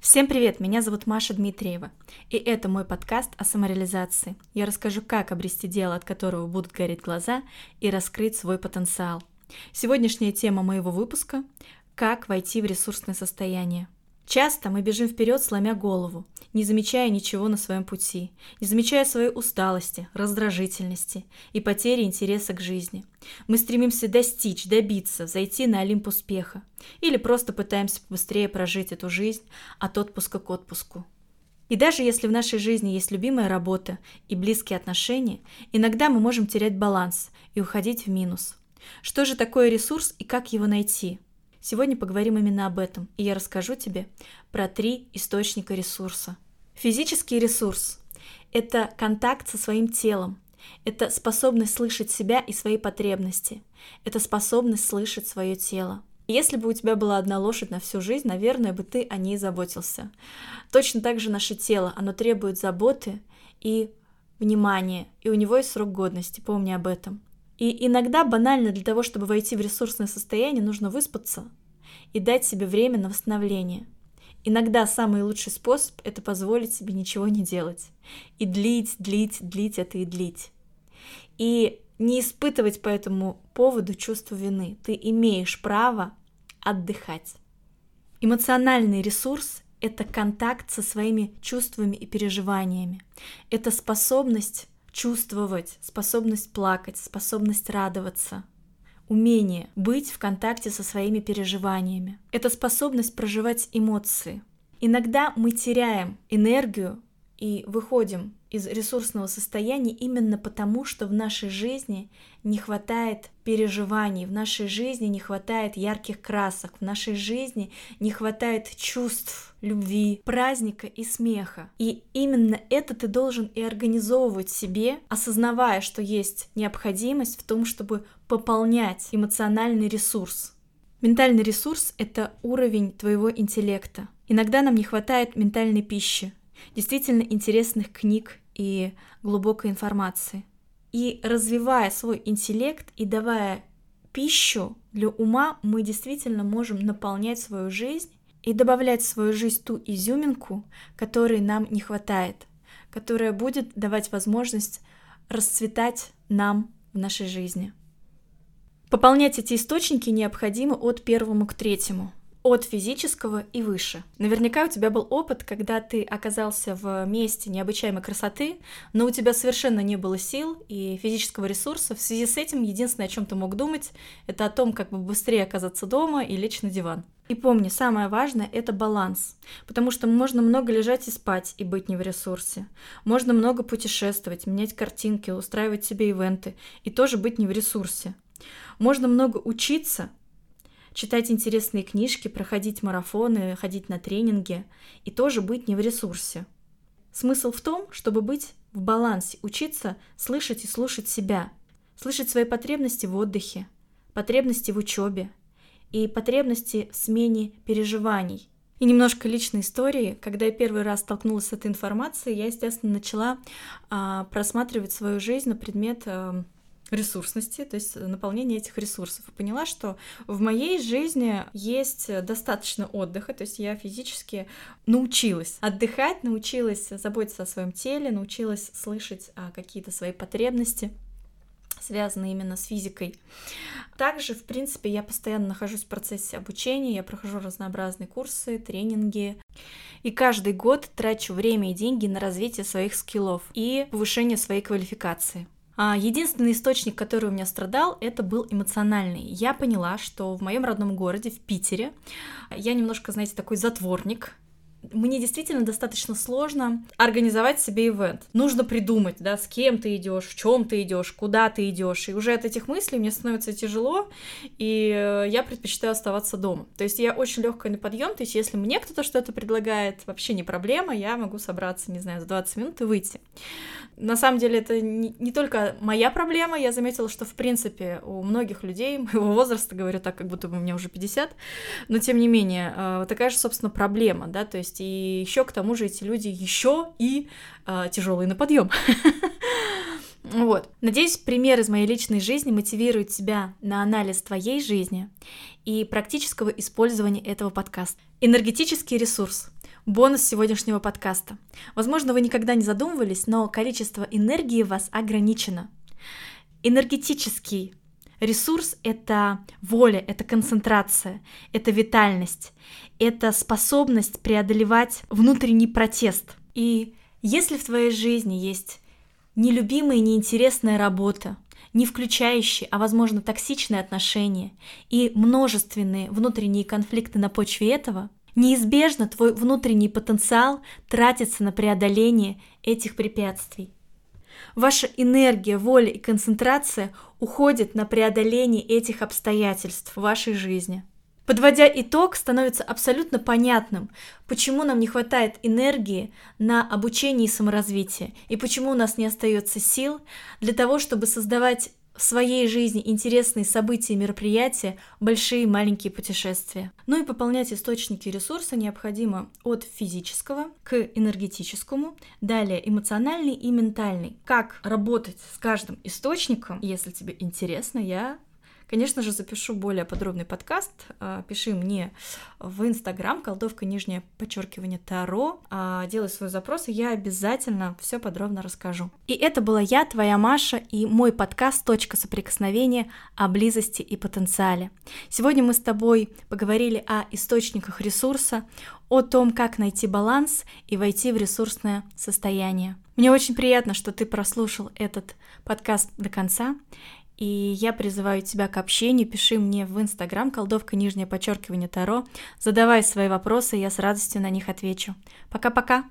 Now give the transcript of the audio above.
Всем привет, меня зовут Маша Дмитриева, и это мой подкаст о самореализации. Я расскажу, как обрести дело, от которого будут гореть глаза, и раскрыть свой потенциал. Сегодняшняя тема моего выпуска – как войти в ресурсное состояние – Часто мы бежим вперед, сломя голову, не замечая ничего на своем пути, не замечая своей усталости, раздражительности и потери интереса к жизни. Мы стремимся достичь, добиться, зайти на Олимп успеха или просто пытаемся быстрее прожить эту жизнь от отпуска к отпуску. И даже если в нашей жизни есть любимая работа и близкие отношения, иногда мы можем терять баланс и уходить в минус. Что же такое ресурс и как его найти – Сегодня поговорим именно об этом, и я расскажу тебе про три источника ресурса. Физический ресурс – это контакт со своим телом, это способность слышать себя и свои потребности, это способность слышать свое тело. Если бы у тебя была одна лошадь на всю жизнь, наверное, бы ты о ней заботился. Точно так же наше тело, оно требует заботы и внимания, и у него есть срок годности, помни об этом. И иногда банально для того, чтобы войти в ресурсное состояние, нужно выспаться и дать себе время на восстановление. Иногда самый лучший способ – это позволить себе ничего не делать. И длить, длить, длить это и длить. И не испытывать по этому поводу чувство вины. Ты имеешь право отдыхать. Эмоциональный ресурс – это контакт со своими чувствами и переживаниями. Это способность чувствовать, способность плакать, способность радоваться, умение быть в контакте со своими переживаниями. Это способность проживать эмоции. Иногда мы теряем энергию и выходим из ресурсного состояния именно потому, что в нашей жизни не хватает переживаний, в нашей жизни не хватает ярких красок, в нашей жизни не хватает чувств, любви, праздника и смеха. И именно это ты должен и организовывать себе, осознавая, что есть необходимость в том, чтобы пополнять эмоциональный ресурс. Ментальный ресурс — это уровень твоего интеллекта. Иногда нам не хватает ментальной пищи, действительно интересных книг и глубокой информации. И развивая свой интеллект и давая пищу для ума, мы действительно можем наполнять свою жизнь и добавлять в свою жизнь ту изюминку, которой нам не хватает, которая будет давать возможность расцветать нам в нашей жизни. Пополнять эти источники необходимо от первому к третьему – от физического и выше. Наверняка у тебя был опыт, когда ты оказался в месте необычайной красоты, но у тебя совершенно не было сил и физического ресурса. В связи с этим единственное, о чем ты мог думать, это о том, как бы быстрее оказаться дома и лечь на диван. И помни, самое важное – это баланс, потому что можно много лежать и спать и быть не в ресурсе. Можно много путешествовать, менять картинки, устраивать себе ивенты и тоже быть не в ресурсе. Можно много учиться, читать интересные книжки, проходить марафоны, ходить на тренинги и тоже быть не в ресурсе. Смысл в том, чтобы быть в балансе, учиться слышать и слушать себя, слышать свои потребности в отдыхе, потребности в учебе и потребности в смене переживаний. И немножко личной истории. Когда я первый раз столкнулась с этой информацией, я, естественно, начала а, просматривать свою жизнь на предмет а, ресурсности, то есть наполнение этих ресурсов. И поняла, что в моей жизни есть достаточно отдыха, то есть я физически научилась отдыхать, научилась заботиться о своем теле, научилась слышать а, какие-то свои потребности связанные именно с физикой. Также, в принципе, я постоянно нахожусь в процессе обучения, я прохожу разнообразные курсы, тренинги. И каждый год трачу время и деньги на развитие своих скиллов и повышение своей квалификации. А, единственный источник, который у меня страдал, это был эмоциональный. Я поняла, что в моем родном городе, в Питере, я немножко, знаете, такой затворник, мне действительно достаточно сложно организовать себе ивент. Нужно придумать, да, с кем ты идешь, в чем ты идешь, куда ты идешь. И уже от этих мыслей мне становится тяжело, и э, я предпочитаю оставаться дома. То есть я очень легкая на подъем, то есть если мне кто-то что-то предлагает, вообще не проблема, я могу собраться, не знаю, за 20 минут и выйти. На самом деле это не, не только моя проблема, я заметила, что в принципе у многих людей моего возраста, говорю так, как будто бы мне уже 50, но тем не менее, э, такая же, собственно, проблема, да, то есть и еще к тому же эти люди еще и э, тяжелые на подъем. Вот. Надеюсь, пример из моей личной жизни мотивирует тебя на анализ твоей жизни и практического использования этого подкаста. Энергетический ресурс. Бонус сегодняшнего подкаста. Возможно, вы никогда не задумывались, но количество энергии у вас ограничено. Энергетический ресурс — это воля, это концентрация, это витальность, это способность преодолевать внутренний протест. И если в твоей жизни есть нелюбимая и неинтересная работа, не включающие, а возможно токсичные отношения и множественные внутренние конфликты на почве этого, неизбежно твой внутренний потенциал тратится на преодоление этих препятствий. Ваша энергия, воля и концентрация уходят на преодоление этих обстоятельств в вашей жизни. Подводя итог, становится абсолютно понятным, почему нам не хватает энергии на обучение и саморазвитие, и почему у нас не остается сил для того, чтобы создавать в своей жизни интересные события и мероприятия, большие и маленькие путешествия. Ну и пополнять источники ресурса необходимо от физического к энергетическому, далее эмоциональный и ментальный. Как работать с каждым источником, если тебе интересно, я Конечно же, запишу более подробный подкаст. А, пиши мне в Инстаграм, колдовка нижнее подчеркивание Таро. А, делай свой запрос, и я обязательно все подробно расскажу. И это была я, твоя Маша, и мой подкаст «Точка соприкосновения» о близости и потенциале. Сегодня мы с тобой поговорили о источниках ресурса, о том, как найти баланс и войти в ресурсное состояние. Мне очень приятно, что ты прослушал этот подкаст до конца. И я призываю тебя к общению. Пиши мне в Инстаграм, колдовка нижнее подчеркивание Таро. Задавай свои вопросы, я с радостью на них отвечу. Пока-пока!